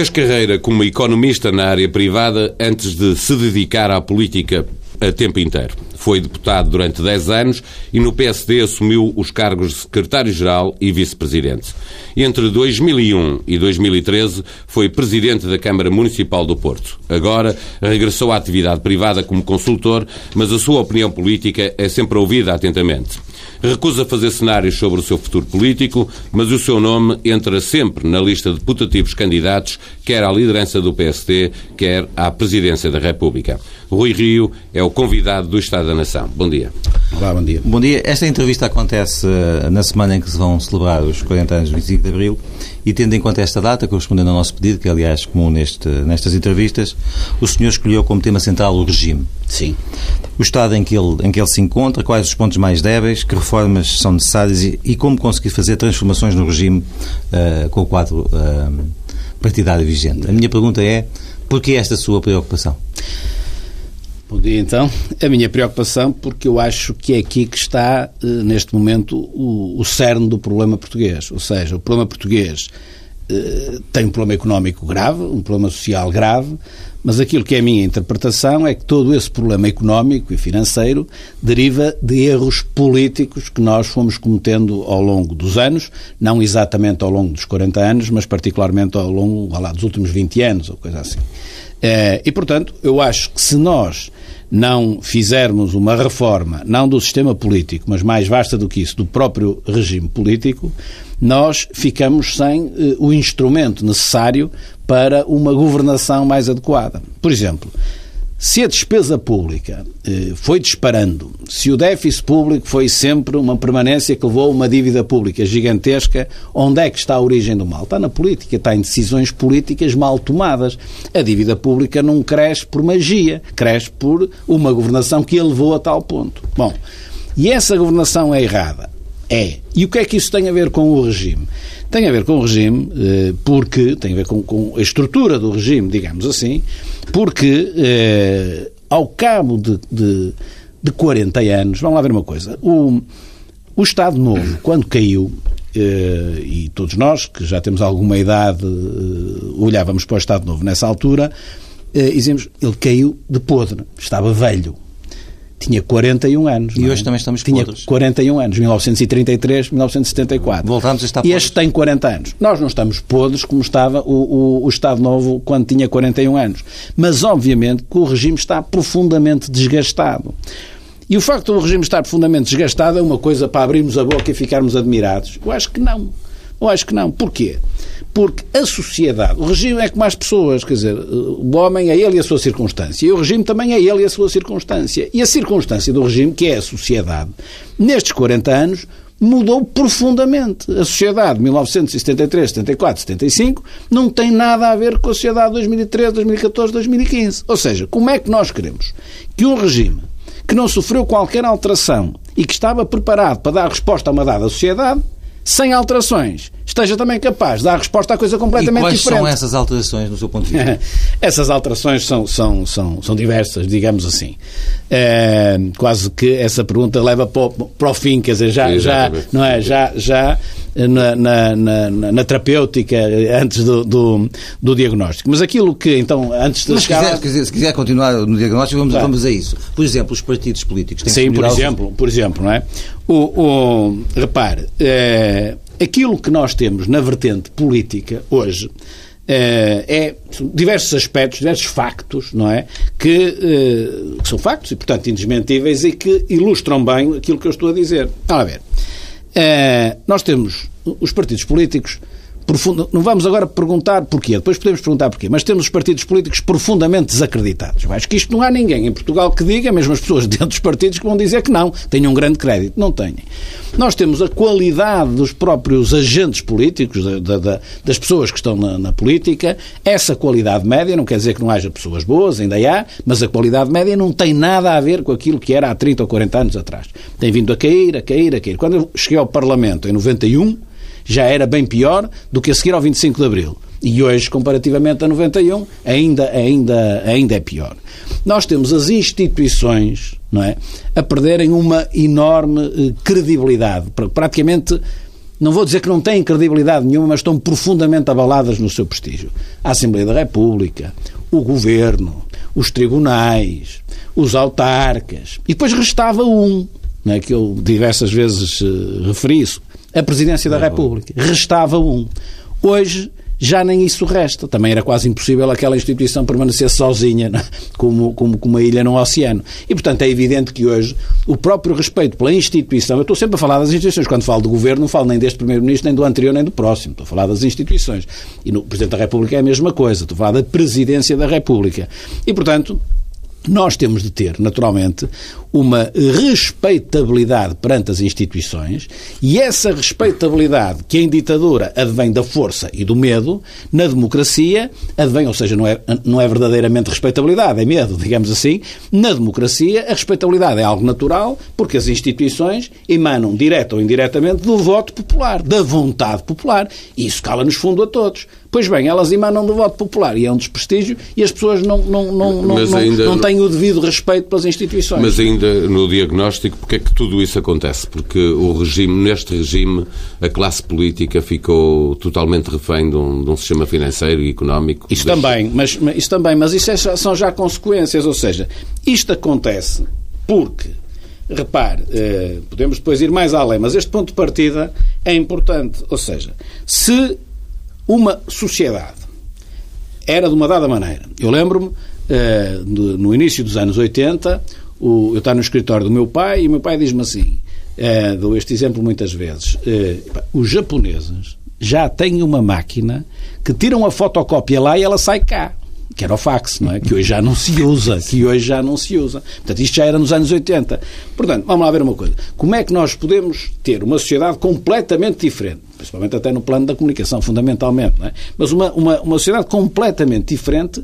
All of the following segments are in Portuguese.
Fez carreira como economista na área privada antes de se dedicar à política a tempo inteiro. Foi deputado durante 10 anos e no PSD assumiu os cargos de secretário-geral e vice-presidente. Entre 2001 e 2013 foi presidente da Câmara Municipal do Porto. Agora regressou à atividade privada como consultor, mas a sua opinião política é sempre ouvida atentamente. Recusa fazer cenários sobre o seu futuro político, mas o seu nome entra sempre na lista de putativos candidatos, quer à liderança do PSD, quer à presidência da República. Rui Rio é o convidado do Estado da Nação. Bom dia. Olá, bom dia. Bom dia. Esta entrevista acontece eh, na semana em que se vão celebrar os 40 anos de 25 de Abril e, tendo em conta esta data, correspondendo ao nosso pedido, que é, aliás, comum neste, nestas entrevistas, o senhor escolheu como tema central o regime. Sim. O estado em que ele, em que ele se encontra, quais os pontos mais débeis, que reformas são necessárias e, e como conseguir fazer transformações no regime uh, com o quadro uh, partidário vigente. A minha pergunta é, porquê esta sua preocupação? Bom dia, então. A minha preocupação, porque eu acho que é aqui que está, eh, neste momento, o, o cerne do problema português. Ou seja, o problema português eh, tem um problema económico grave, um problema social grave, mas aquilo que é a minha interpretação é que todo esse problema económico e financeiro deriva de erros políticos que nós fomos cometendo ao longo dos anos, não exatamente ao longo dos 40 anos, mas particularmente ao longo lá, dos últimos 20 anos, ou coisa assim. Eh, e, portanto, eu acho que se nós não fizermos uma reforma, não do sistema político, mas mais vasta do que isso, do próprio regime político, nós ficamos sem uh, o instrumento necessário para uma governação mais adequada. Por exemplo, se a despesa pública eh, foi disparando, se o déficit público foi sempre uma permanência que levou a uma dívida pública gigantesca, onde é que está a origem do mal? Está na política, está em decisões políticas mal tomadas. A dívida pública não cresce por magia, cresce por uma governação que a levou a tal ponto. Bom, e essa governação é errada. É. E o que é que isso tem a ver com o regime? Tem a ver com o regime eh, porque, tem a ver com, com a estrutura do regime, digamos assim, porque eh, ao cabo de, de, de 40 anos, vamos lá ver uma coisa, o, o Estado Novo, quando caiu, eh, e todos nós que já temos alguma idade olhávamos para o Estado Novo nessa altura, e dizemos, ele caiu de podre, estava velho tinha 41 anos. E hoje é? também estamos Tinha podres. 41 anos, 1933, 1974. Voltámos a estar podres. Este tem 40 anos. Nós não estamos podres como estava o, o, o Estado Novo quando tinha 41 anos. Mas, obviamente, que o regime está profundamente desgastado. E o facto do regime estar profundamente desgastado é uma coisa para abrirmos a boca e ficarmos admirados? Eu acho que não. Eu acho que não. Porquê? Porque a sociedade, o regime é como as pessoas, quer dizer, o homem é ele e a sua circunstância, e o regime também é ele e a sua circunstância. E a circunstância do regime, que é a sociedade, nestes 40 anos, mudou profundamente. A sociedade de 1973, 74, 75 não tem nada a ver com a sociedade de 2013, 2014, 2015. Ou seja, como é que nós queremos que um regime que não sofreu qualquer alteração e que estava preparado para dar resposta a uma dada sociedade sem alterações, esteja também capaz de dar resposta a coisa completamente e quais diferente. são essas alterações, no seu ponto de vista? essas alterações são, são, são, são diversas, digamos assim. É, quase que essa pergunta leva para o, para o fim, quer dizer, já, já, não é, já, já na, na, na, na terapêutica antes do, do, do, diagnóstico. Mas aquilo que, então, antes de Mas chegar... se, quiser, se quiser continuar no diagnóstico, vamos, claro. vamos a isso. Por exemplo, os partidos políticos têm Sim, por exemplo, por exemplo, não é? O, o, repare, é, aquilo que nós temos na vertente política hoje é, é diversos aspectos, diversos factos, não é? Que, que, são factos e, portanto, indesmentíveis e que ilustram bem aquilo que eu estou a dizer. Ora, ver. É, nós temos os partidos políticos não vamos agora perguntar porquê, depois podemos perguntar porquê, mas temos os partidos políticos profundamente desacreditados. Acho que isto não há ninguém em Portugal que diga, mesmo as pessoas dentro dos partidos que vão dizer que não, tenham um grande crédito. Não têm. Nós temos a qualidade dos próprios agentes políticos, da, da, das pessoas que estão na, na, política, essa qualidade média, não quer dizer que não haja pessoas boas, ainda há, mas a qualidade média não tem nada a ver com aquilo que era há 30 ou 40 anos atrás. Tem vindo a cair, a cair, a cair. Quando eu cheguei ao Parlamento em 91, já era bem pior do que a seguir ao 25 de Abril. E hoje, comparativamente a 91, ainda, ainda, ainda é pior. Nós temos as instituições não é, a perderem uma enorme eh, credibilidade. Praticamente não vou dizer que não têm credibilidade nenhuma, mas estão profundamente abaladas no seu prestígio. A Assembleia da República, o Governo, os tribunais, os autarcas. E depois restava um, é, que eu diversas vezes uh, referi isso, a Presidência da República. Restava um. Hoje já nem isso resta. Também era quase impossível aquela instituição permanecer sozinha, é? como, como, como uma ilha no oceano. E, portanto, é evidente que hoje o próprio respeito pela instituição, eu estou sempre a falar das instituições, quando falo do governo, não falo nem deste Primeiro-Ministro, nem do anterior, nem do próximo, estou a falar das instituições. E no Presidente da República é a mesma coisa, estou a falar da Presidência da República. E, portanto, nós temos de ter, naturalmente, uma respeitabilidade perante as instituições e essa respeitabilidade que em ditadura advém da força e do medo, na democracia advém, ou seja, não é, não é verdadeiramente respeitabilidade, é medo, digamos assim. Na democracia, a respeitabilidade é algo natural porque as instituições emanam, direta ou indiretamente, do voto popular, da vontade popular. E isso cala-nos fundo a todos. Pois bem, elas emanam do voto popular e é um desprestígio e as pessoas não, não, não, não, ainda, não, não têm o devido respeito pelas instituições. Mas ainda no diagnóstico, porque é que tudo isso acontece? Porque o regime, neste regime, a classe política ficou totalmente refém de um, de um sistema financeiro e económico. Isso também, mas, isso também, mas isso é, são já consequências, ou seja, isto acontece porque repare, eh, podemos depois ir mais além, mas este ponto de partida é importante. Ou seja, se uma sociedade era de uma dada maneira. Eu lembro-me, eh, no início dos anos 80, eu estava no escritório do meu pai e o meu pai diz-me assim, eh, dou este exemplo muitas vezes, eh, os japoneses já têm uma máquina que tiram a fotocópia lá e ela sai cá que era o fax, não é? Que hoje já não se usa, que hoje já não se usa. Portanto, isto já era nos anos 80. Portanto, vamos lá ver uma coisa. Como é que nós podemos ter uma sociedade completamente diferente, principalmente até no plano da comunicação, fundamentalmente, é? Mas uma, uma, uma sociedade completamente diferente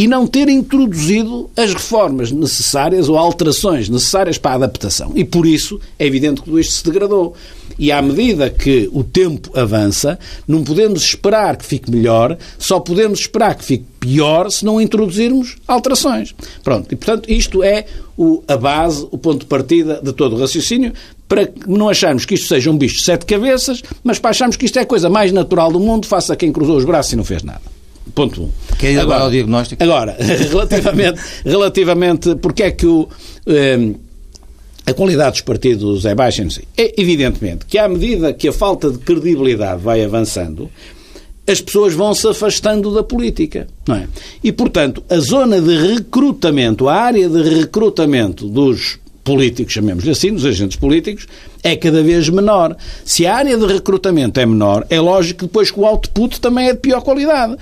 e não ter introduzido as reformas necessárias ou alterações necessárias para a adaptação. E por isso é evidente que tudo isto se degradou. E à medida que o tempo avança, não podemos esperar que fique melhor, só podemos esperar que fique pior se não introduzirmos alterações. Pronto, e portanto isto é o, a base, o ponto de partida de todo o raciocínio, para não acharmos que isto seja um bicho de sete cabeças, mas para acharmos que isto é a coisa mais natural do mundo, faça quem cruzou os braços e não fez nada. Ponto 1. Um. Quer ir agora, agora ao diagnóstico? Agora, relativamente, relativamente porque é que o, um, a qualidade dos partidos é baixa. É evidentemente que à medida que a falta de credibilidade vai avançando, as pessoas vão se afastando da política, não é? E, portanto, a zona de recrutamento, a área de recrutamento dos políticos, chamemos-lhe assim, dos agentes políticos, é cada vez menor. Se a área de recrutamento é menor, é lógico que depois que o output também é de pior qualidade.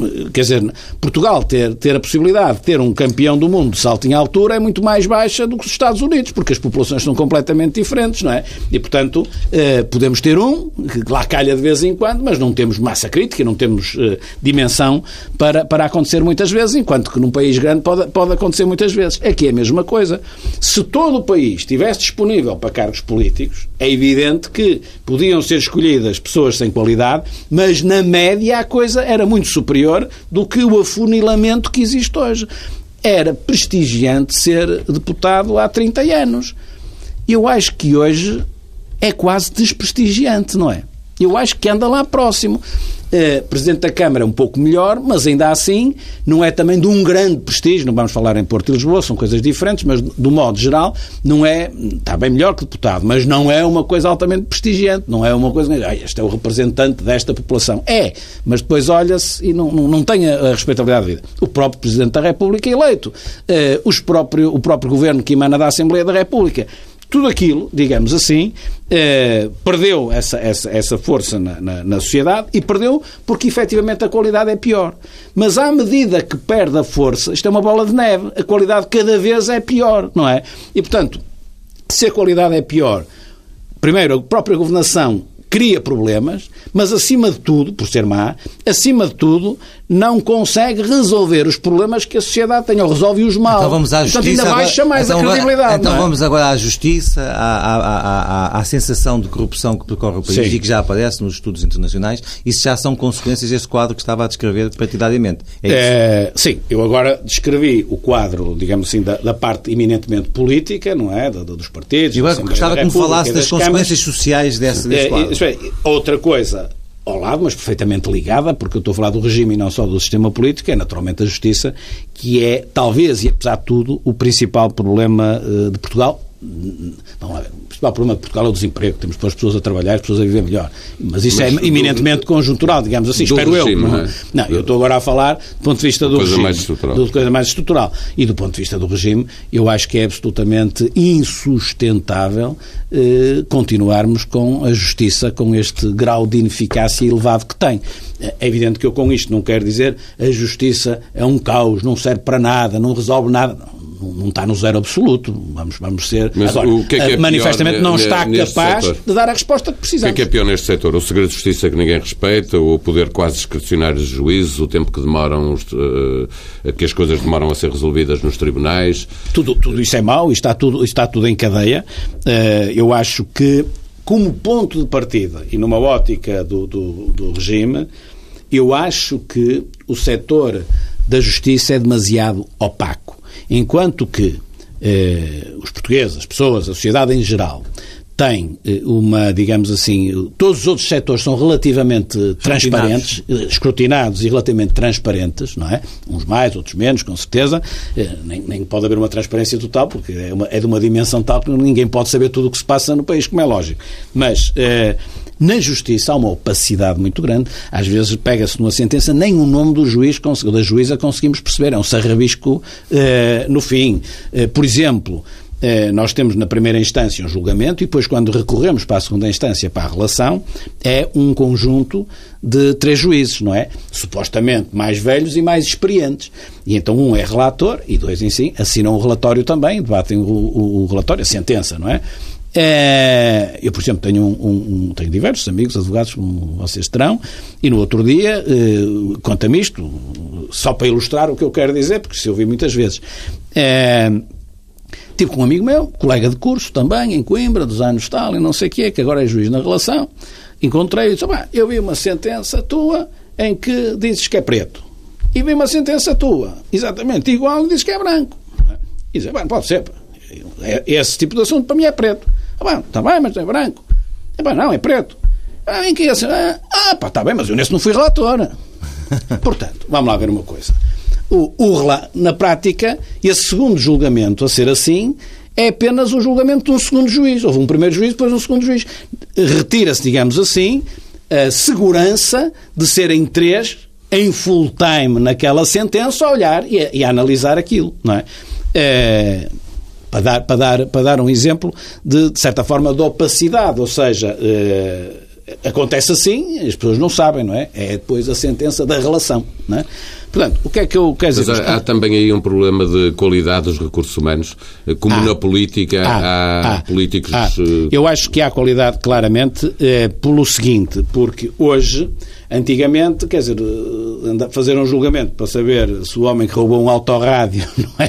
É, Quer dizer, Portugal ter, ter a possibilidade de ter um campeão do mundo de salto em altura é muito mais baixa do que os Estados Unidos, porque as populações são completamente diferentes, não é? E, portanto, eh, podemos ter um, que lá calha de vez em quando, mas não temos massa crítica, não temos eh, dimensão para, para acontecer muitas vezes, enquanto que num país grande pode, pode acontecer muitas vezes. Aqui é a mesma coisa. Se todo o país estivesse disponível para cargos políticos, é evidente que podiam ser escolhidas pessoas sem qualidade, mas na média a coisa era muito superior do que o afunilamento que existe hoje. Era prestigiante ser deputado há 30 anos. Eu acho que hoje é quase desprestigiante, não é? Eu acho que anda lá próximo. Uh, Presidente da Câmara é um pouco melhor, mas ainda assim não é também de um grande prestígio, não vamos falar em Porto e Lisboa, são coisas diferentes, mas do modo geral não é, está bem melhor que deputado, mas não é uma coisa altamente prestigiante, não é uma coisa, ah, este é o representante desta população. É, mas depois olha-se e não, não, não tem a respeitabilidade de vida. O próprio Presidente da República é eleito, uh, os próprio, o próprio Governo que emana da Assembleia da República tudo aquilo, digamos assim, eh, perdeu essa, essa, essa força na, na, na, sociedade e perdeu porque efetivamente a qualidade é pior. Mas à medida que perde a força, isto é uma bola de neve, a qualidade cada vez é pior, não é? E portanto, se a qualidade é pior, primeiro, a própria governação cria problemas, mas acima de tudo, por ser má, acima de tudo, não consegue resolver os problemas que a sociedade tem, ou resolve-os mal. Então vamos à justiça. Portanto, ainda baixa mais então, a credibilidade. Então é? vamos agora à justiça, à, à, à, à, sensação de corrupção que percorre o país Sim. e que já aparece nos estudos internacionais. Isso já são consequências desse quadro que estava a descrever partidariamente. É é, sim, eu agora descrevi o quadro, digamos assim, da, da parte eminentemente política, não é? Da, dos partidos. Eu gostava que me falasse das, das consequências sociais desse, desse é, quadro. Outra coisa, ao lado, mas perfeitamente ligada, porque eu estou a falar do regime e não só do sistema político, é naturalmente a justiça, que é, talvez e apesar de tudo, o principal problema uh, de Portugal. Vamos lá ver principal problema de Portugal é o desemprego. Temos para as pessoas a trabalhar, as pessoas a viver melhor. Mas isso Mas, é eminentemente do, conjuntural, digamos assim, espero regime, eu. Não, é? não, eu estou agora a falar do ponto de vista do coisa regime. Mais estrutural. Do, coisa mais estrutural. E do ponto de vista do regime, eu acho que é absolutamente insustentável eh, continuarmos com a justiça com este grau de ineficácia elevado que tem. É evidente que eu com isto não quero dizer a justiça é um caos, não serve para nada, não resolve nada. Não não está no zero absoluto. Vamos, vamos ser. Mas Agora, o que é que é manifestamente não está capaz setor? de dar a resposta que precisamos. O que é que é pior neste setor? O segredo de justiça que ninguém respeita, o poder quase discricionário dos juízes, o tempo que demoram, os, uh, que as coisas demoram a ser resolvidas nos tribunais? Tudo, tudo isso é mau, está tudo, está tudo em cadeia. Uh, eu acho que, como ponto de partida e numa ótica do, do, do regime, eu acho que o setor da justiça é demasiado opaco. Enquanto que eh, os portugueses, as pessoas, a sociedade em geral, tem eh, uma, digamos assim, todos os outros setores são relativamente transparentes, eh, escrutinados e relativamente transparentes, não é? Uns mais, outros menos, com certeza. Eh, nem, nem pode haver uma transparência total, porque é, uma, é, de uma dimensão tal que ninguém pode saber tudo o que se passa no país, como é lógico. Mas na justiça há uma opacidade muito grande. Às vezes pega-se numa sentença, nem o nome do juiz, da juíza conseguimos perceber. É um sarrabisco no fim. por exemplo, eh, nós temos na primeira instância um julgamento e depois, quando recorremos para a segunda instância, para a relação, é um conjunto de três juízes, não é? Supostamente mais velhos e mais experientes. E então um é relator e dois em si assinam o relatório também, debatem o, o, o relatório, a sentença, não é? É, eu, por exemplo, tenho, um, um, tenho diversos amigos, advogados, como vocês terão, e no outro dia, eh, conta-me isto, só para ilustrar o que eu quero dizer, porque se ouvi muitas vezes. É, Tive com um amigo meu, colega de curso também, em Coimbra, dos anos tal, e não sei o quê, que agora é juiz na relação. Encontrei e disse: Eu vi uma sentença tua em que dizes que é preto. E vi uma sentença tua, exatamente igual, e dizes que é branco. E diz: Pode ser. É, esse tipo de assunto para mim é preto. Ah, está bem, mas é branco. É, não, é preto. Ah, em que é assim? Ah, pá, está bem, mas eu nesse não fui relator. Portanto, vamos lá ver uma coisa o, o, na prática, esse segundo julgamento a ser assim é apenas o julgamento de um segundo juiz. Houve um primeiro juiz, depois um segundo juiz. Retira-se, digamos assim, a segurança de serem três em full time naquela sentença a olhar e a, e a analisar aquilo, não é? é para, dar, para, dar, para dar um exemplo de, de certa forma, de opacidade, ou seja, é, acontece assim, as pessoas não sabem, não é? É depois a sentença da relação, não é? Portanto, o que é que eu quero dizer? Mas há, há também aí um problema de qualidade dos recursos humanos, como ah, na política ah, há ah, políticos... Eh, eu acho que há qualidade claramente é, pelo seguinte, porque hoje Antigamente, quer dizer, eh, fazer um julgamento para saber se o homem que roubou um autorrádio não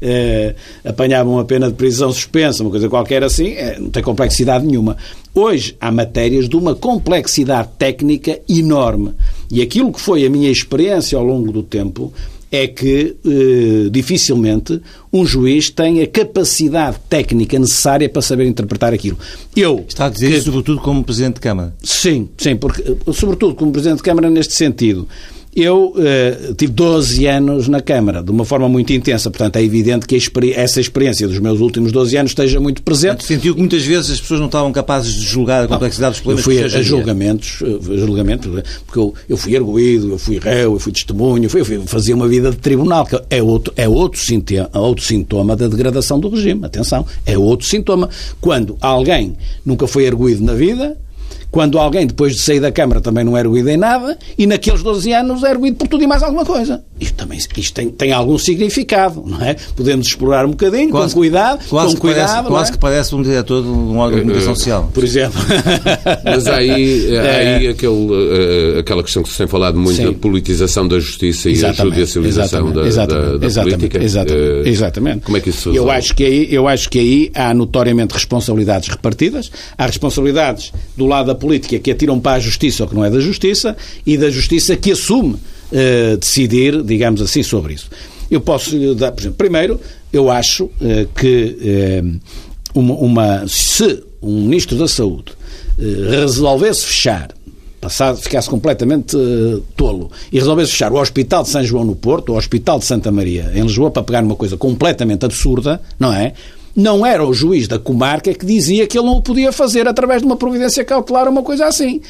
é, apanhava uma pena de prisão suspensa, uma coisa qualquer assim, não tem complexidade nenhuma. Hoje há matérias de uma complexidade técnica enorme. E aquilo que foi a minha experiência ao longo do tempo é que eh, dificilmente um juiz tem a capacidade técnica necessária para saber interpretar aquilo. Eu está a dizer que, sobretudo como presidente de Câmara. Sim, sim, porque sobretudo como presidente de Câmara neste sentido. Eu uh, tive 12 anos na Câmara, de uma forma muito intensa, portanto é evidente que experi essa experiência dos meus últimos 12 anos esteja muito presente. Sentiu que muitas vezes as pessoas não estavam capazes de julgar a complexidade dos problemas eu fui a, a julgamentos, a julgamentos, porque eu, eu fui arguído, eu fui réu, eu fui testemunho, eu, fui, eu fui, fazia uma vida de tribunal, que é outro, é outro, sintoma, outro sintoma da degradação do regime. Atenção, é outro sintoma. Quando alguém nunca foi arguído na vida, quando alguém, depois de sair da Câmara, também não é erguido em nada, e naqueles 12 anos é erguido por tudo e mais alguma coisa. Isto também isto tem, tem algum significado, não é? Podemos explorar um bocadinho, quase, com cuidado, quase com cuidado. Parece, quase é? que parece um diretor de um órgão de comunicação social. Por exemplo. Mas há aí, aí é. aquele, aquela questão que se tem falado muito, Sim. a politização da justiça exatamente, e a judicialização exatamente, da, exatamente, da, da exatamente, política. Exatamente, exatamente. Como é que isso se eu acho que aí Eu acho que aí há notoriamente responsabilidades repartidas. Há responsabilidades do lado da política que atiram para a justiça ou que não é da justiça e da justiça que assume uh, decidir, digamos assim, sobre isso. Eu posso lhe dar, por exemplo, primeiro, eu acho uh, que uh, uma, uma, se um Ministro da Saúde resolvesse fechar passado, ficasse completamente uh, tolo e resolvesse fechar o Hospital de São João no Porto, o Hospital de Santa Maria em Lisboa, para pegar uma coisa completamente absurda, não é? Não era o juiz da comarca que dizia que ele não o podia fazer através de uma providência cautelar ou uma coisa assim.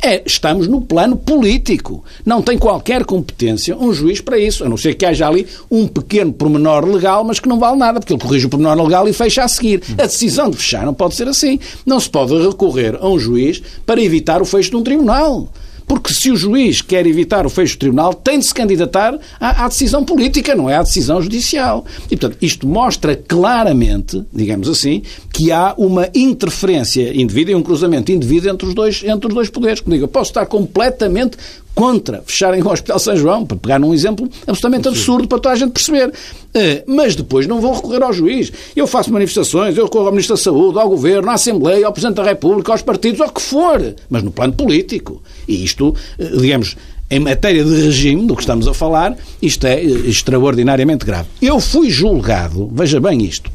É, estamos no plano político. Não tem qualquer competência um juiz para isso, a não ser que haja ali um pequeno pormenor legal, mas que não vale nada, porque ele corrige o pormenor legal e fecha a seguir. A decisão de fechar não pode ser assim. Não se pode recorrer a um juiz para evitar o fecho de um tribunal. Porque se o juiz quer evitar o fecho do tribunal, tem de se candidatar à, à, decisão política, não é à decisão judicial. E, portanto, isto mostra claramente, digamos assim, que há uma interferência indevida e um cruzamento indevido entre os dois, entre os dois poderes. Como digo, eu posso estar completamente contra fecharem o Hospital São João, para pegar num exemplo absolutamente absurdo para toda a gente perceber. Eh, mas depois não vão recorrer ao juiz. Eu faço manifestações, eu recorro ao Ministro da Saúde, ao Governo, à Assembleia, ao Presidente da República, aos partidos, ao que for, mas no plano político. E isto, eh, digamos, em matéria de regime, do que estamos a falar, isto é eh, extraordinariamente grave. Eu fui julgado, veja bem isto,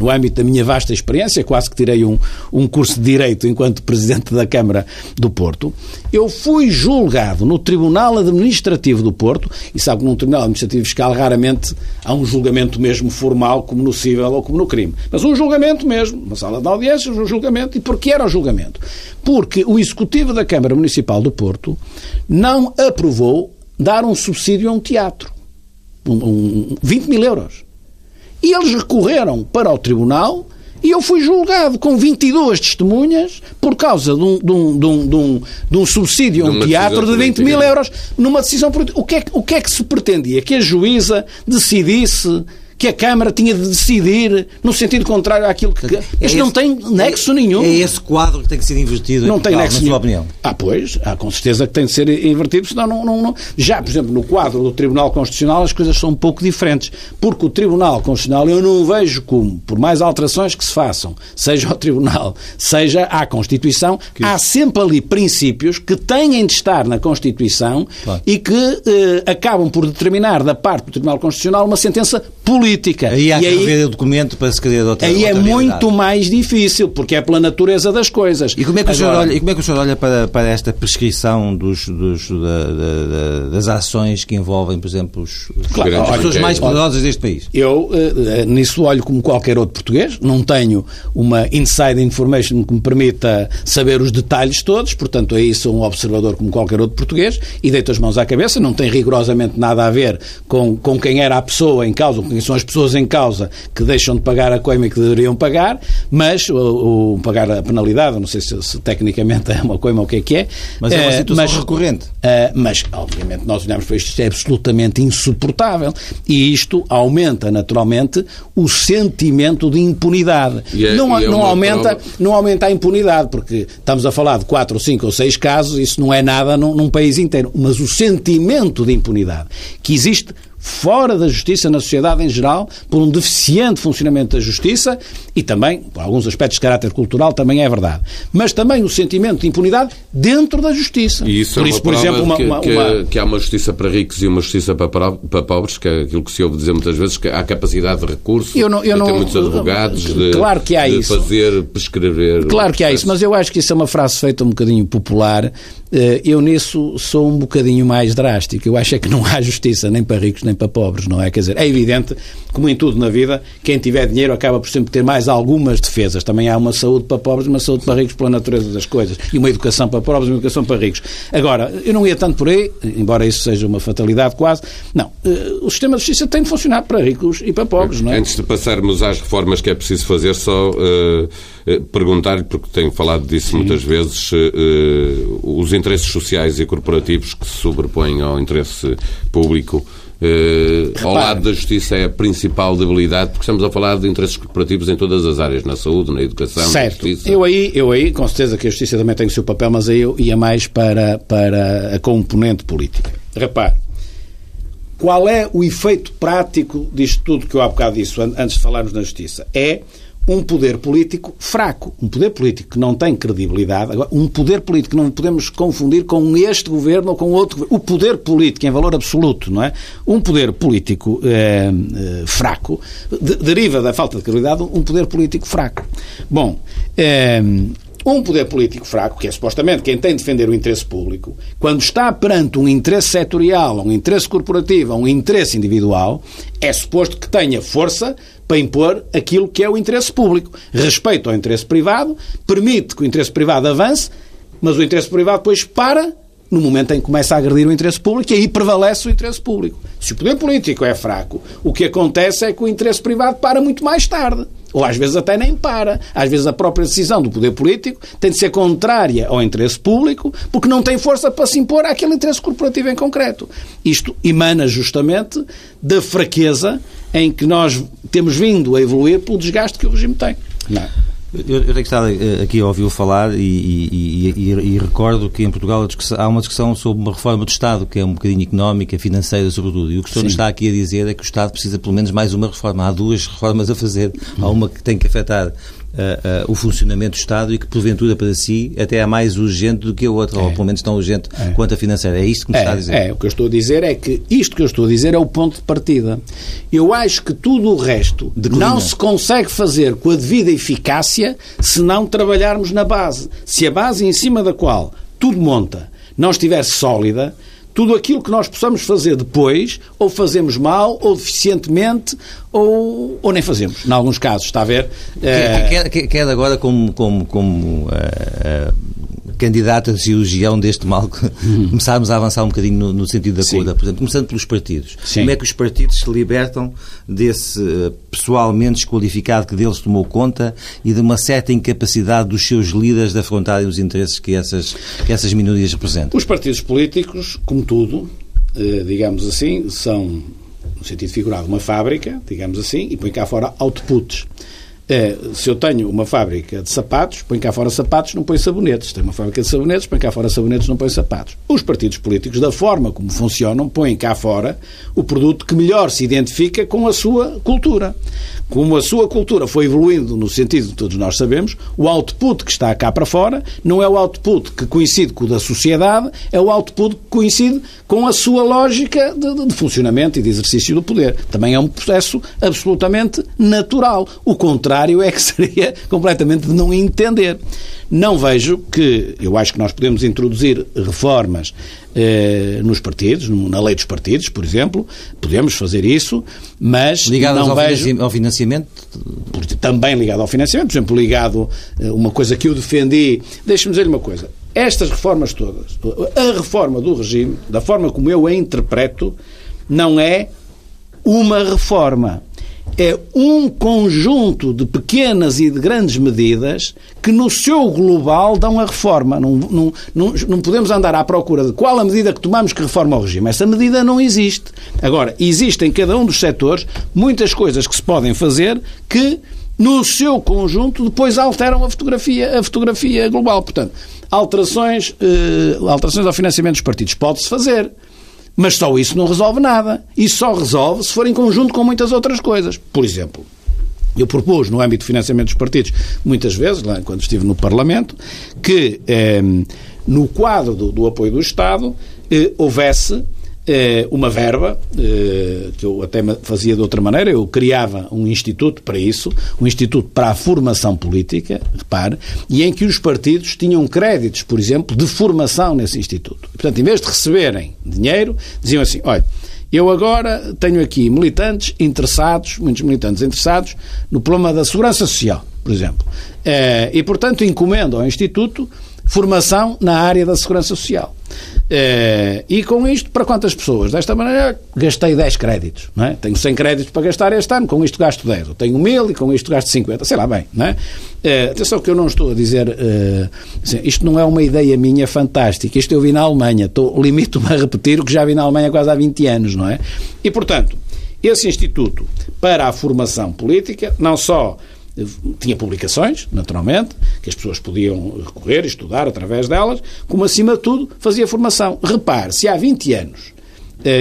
no âmbito da minha vasta experiência, quase que tirei um, um curso de Direito enquanto Presidente da Câmara do Porto, eu fui julgado no Tribunal Administrativo do Porto, e sabe que num Tribunal Administrativo Fiscal raramente há um julgamento mesmo formal, como no civil ou como no crime. Mas um julgamento mesmo, uma sala de audiências, um julgamento. E porquê era o julgamento? Porque o Executivo da Câmara Municipal do Porto não aprovou dar um subsídio a um teatro. Um, um, 20 mil euros. E eles recorreram para o tribunal e eu fui julgado com 22 testemunhas por causa de um, de um, de um, de um, de um subsídio a um teatro de 20 mil euros numa decisão política. O que, é, o que é que se pretendia? Que a juíza decidisse que a Câmara tinha de decidir no sentido contrário àquilo que. É Isto não tem nexo é, nenhum. É esse quadro que tem que ser invertido não tem nexo na sua opinião. Ah, pois, há com certeza que tem de ser invertido, senão não, não, não. Já, por exemplo, no quadro do Tribunal Constitucional as coisas são um pouco diferentes. Porque o Tribunal Constitucional eu não vejo como, por mais alterações que se façam, seja ao Tribunal, seja à Constituição, que... há sempre ali princípios que têm de estar na Constituição claro. e que eh, acabam por determinar da parte do Tribunal Constitucional uma sentença política. Aí há e que aí, rever o documento para se criar outra Aí é muito mais difícil, porque é pela natureza das coisas. E como é que, Agora, o, senhor olha, e como é que o senhor olha para, para esta prescrição dos, dos da, da, das ações que envolvem, por exemplo, os, claro, as pessoas mais poderosas deste país? Eu uh, nisso olho como qualquer outro português, não tenho uma inside information que me permita saber os detalhes todos, portanto aí sou um observador como qualquer outro português e deito as mãos à cabeça, não tem rigorosamente nada a ver com, com quem era a pessoa em causa, com quem são as pessoas em causa que deixam de pagar a coima que deveriam pagar, mas o, o pagar a penalidade, não sei se, se, tecnicamente é uma coima ou o que é que é. Mas é uma eh, situação mas, recorrente. Uh, mas, obviamente, nós olhamos para isto, isto é absolutamente insuportável. E isto aumenta, naturalmente, o sentimento de impunidade. É, não, é não, aumenta, prova... não aumenta a impunidade, porque estamos a falar de quatro, cinco ou seis casos, isso não é nada num, num país inteiro. Mas o sentimento de impunidade que existe fora da justiça, na sociedade em geral, por um deficiente funcionamento da justiça e também, por alguns aspectos de caráter cultural, também é verdade. Mas também o sentimento de impunidade dentro da justiça. E isso por é isso, por exemplo, uma, que, uma, uma... que, há uma justiça para ricos e uma justiça para, para pobres, que é aquilo que se ouve dizer muitas vezes, que há capacidade de recurso, eu não, eu de ter muitos advogados, de, claro que há de isso. fazer, prescrever... Claro que há isso, mas eu acho que isso é uma frase feita um bocadinho popular. Eh, eu nisso sou um bocadinho mais drástico. Eu acho é que não há justiça nem para ricos nem para pobres, não é? Quer dizer, é evidente, como em tudo na vida, quem tiver dinheiro acaba por sempre ter mais algumas defesas. Também há uma saúde para pobres e uma saúde para ricos pela natureza das coisas. E uma educação para pobres e uma educação para ricos. Agora, eu não ia tanto por aí, embora isso seja uma fatalidade quase. Não, eh, o sistema de justiça tem de funcionar para ricos e para pobres, não é? Antes de passarmos às reformas que é preciso fazer, só uh, perguntar-lhe, porque tenho falado disso Sim. muitas vezes, uh, os interesses sociais e corporativos que se sobrepõem ao interesse público Uh, ao lado da justiça é a principal debilidade, porque estamos a falar de interesses corporativos em todas as áreas, na saúde, na educação, certo. na justiça. Eu aí, eu aí, com certeza que a justiça também tem o seu papel, mas aí eu ia mais para, para a componente política. Repare, qual é o efeito prático disto tudo que eu há bocado disse, antes de falarmos na justiça? É um poder político fraco, um poder político que não tem credibilidade, agora, um poder político que não podemos confundir com este governo ou com outro governo. O poder político em valor absoluto, não é? Um poder político é, é, fraco de, deriva da falta de credibilidade um poder político fraco. Bom, é, um poder político fraco, que é supostamente quem tem de defender o interesse público, quando está perante um interesse setorial, um interesse corporativo, um interesse individual, é suposto que tenha força para impor aquilo que é o interesse público. Respeito ao interesse privado, permite que o interesse privado avance, mas o interesse privado depois para no momento em que começa a agredir o interesse público e aí prevalece o interesse público. Se o poder político é fraco, o que acontece é que o interesse privado para muito mais tarde. Ou às vezes até nem para. Às vezes a própria decisão do poder político tem de ser contrária ao interesse público porque não tem força para se impor àquele interesse corporativo em concreto. Isto emana justamente da fraqueza em que nós temos vindo a evoluir pelo desgaste que o regime tem. Não. Eu, eu tenho estado eh, aqui a ouvi-lo falar e, e, e, e, recordo que em Portugal há uma discussão sobre uma reforma do Estado, que é um bocadinho económica, financeira, sobretudo. E o que o senhor está aqui a dizer é que o Estado precisa pelo menos mais uma reforma. Há duas reformas a fazer. Há uma que tem que afetar Uh, uh, o funcionamento do Estado e que, porventura, para si, até é mais urgente do que a outra, é. ou pelo menos tão urgente é. quanto a financeira. É isto que me é, está a dizer? É, o que eu estou a dizer é que isto que eu estou a dizer é o ponto de partida. Eu acho que tudo o resto Declina. não se consegue fazer com a devida eficácia se não trabalharmos na base. Se a base em cima da qual tudo monta não estiver sólida, tudo aquilo que nós possamos fazer depois, ou fazemos mal, ou deficientemente, ou, ou nem fazemos. Em alguns casos, está a ver? Quer, quer, quer agora como, como, como uh, uh candidato a cirurgião deste mal, uhum. começarmos a avançar um bocadinho no, no sentido da cura. Portanto, começando pelos partidos. Sim. Como é que os partidos se libertam desse uh, pessoal menos qualificado que deles tomou conta e de uma certa incapacidade dos seus líderes de afrontarem os interesses que essas, que essas minorias representam? Os partidos políticos, como tudo, uh, digamos assim, são, no sentido figurado, uma fábrica, digamos assim, e põe cá fora outputs é, se eu tenho uma fábrica de sapatos, põe cá fora sapatos, não põe sabonetes. Tenho uma fábrica de sabonetes, põe cá fora sabonetes, não põe sapatos. Os partidos políticos, da forma como funcionam, põem cá fora o produto que melhor se identifica com a sua cultura. Como a sua cultura foi evoluindo no sentido que todos nós sabemos, o output que está cá para fora não é o output que coincide com o da sociedade, é o output que coincide com a sua lógica de, de funcionamento e de exercício do poder. Também é um processo absolutamente natural. O contrário é que seria completamente de não entender. Não vejo que, eu acho que nós podemos introduzir reformas eh, nos partidos, na lei dos partidos, por exemplo, podemos fazer isso, mas Ligadas não ao, vejo... ao financiamento? Também ligado ao financiamento, por exemplo, ligado eh, uma coisa que eu defendi. Deixe-me dizer-lhe uma coisa. Estas reformas todas, a reforma do regime, da forma como eu a interpreto, não é uma reforma é um conjunto de pequenas e de grandes medidas que, no seu global, dão a reforma. Não, não, não, não, podemos andar à procura de qual a medida que tomamos que reforma o regime. Essa medida não existe. Agora, existem em cada um dos setores muitas coisas que se podem fazer que, no seu conjunto, depois alteram a fotografia, a fotografia global. Portanto, alterações, eh, alterações ao financiamento dos partidos pode-se fazer. Mas só isso não resolve nada. Isso só resolve se for em conjunto com muitas outras coisas. Por exemplo, eu propus, no âmbito do financiamento dos partidos, muitas vezes, lá, quando estive no Parlamento, que eh, no quadro do, do, apoio do Estado eh, houvesse uma verba, eh, que eu até fazia de outra maneira, eu criava um instituto para isso, um instituto para a formação política, repare, e em que os partidos tinham créditos, por exemplo, de formação nesse instituto. Portanto, em vez de receberem dinheiro, diziam assim, olha, Eu agora tenho aqui militantes interessados, muitos militantes interessados, no problema da segurança social, por exemplo. Eh, e, portanto, encomendo ao Instituto formação na área da segurança social. Eh, e com isto, para quantas pessoas? Desta maneira, gastei 10 créditos. Não é? Tenho 100 créditos para gastar este ano, com isto gasto 10. Eu tenho 1000 e com isto gasto 50. Sei lá bem. Não é? Uh, atenção que eu não estou a dizer. Uh, assim, isto não é uma ideia minha fantástica. Isto eu vi na Alemanha. Limito-me a repetir o que já vi na Alemanha quase há 20 anos. não é? E, portanto, esse Instituto para a Formação Política, não só tinha publicações, naturalmente, que as pessoas podiam recorrer e estudar através delas, como, acima de tudo, fazia formação. Repare, se há 20 anos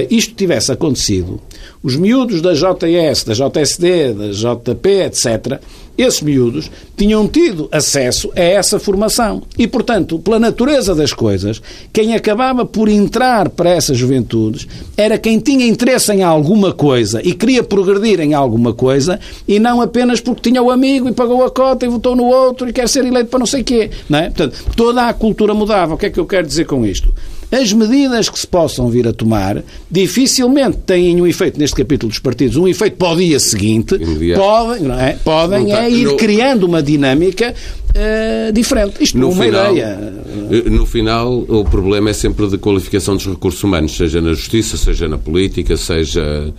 isto tivesse acontecido, os miúdos da JS, da JSD, da JP, etc., esses miúdos tinham tido acesso a essa formação. E, portanto, pela natureza das coisas, quem acabava por entrar para essas juventudes era quem tinha interesse em alguma coisa e queria progredir em alguma coisa e não apenas porque tinha o amigo e pagou a cota e votou no outro e quer ser eleito para não sei quê. Não é? Portanto, toda a cultura mudava. O que é que eu quero dizer com isto? As medidas que se possam vir a tomar dificilmente têm um efeito, neste capítulo dos partidos, um efeito para o dia seguinte. Podem, não é? Podem não tá, é ir no... criando uma dinâmica uh, diferente. Isto no uma final, ideia. Eh, no final, o problema é sempre de qualificação dos recursos humanos, seja na justiça, seja na política, seja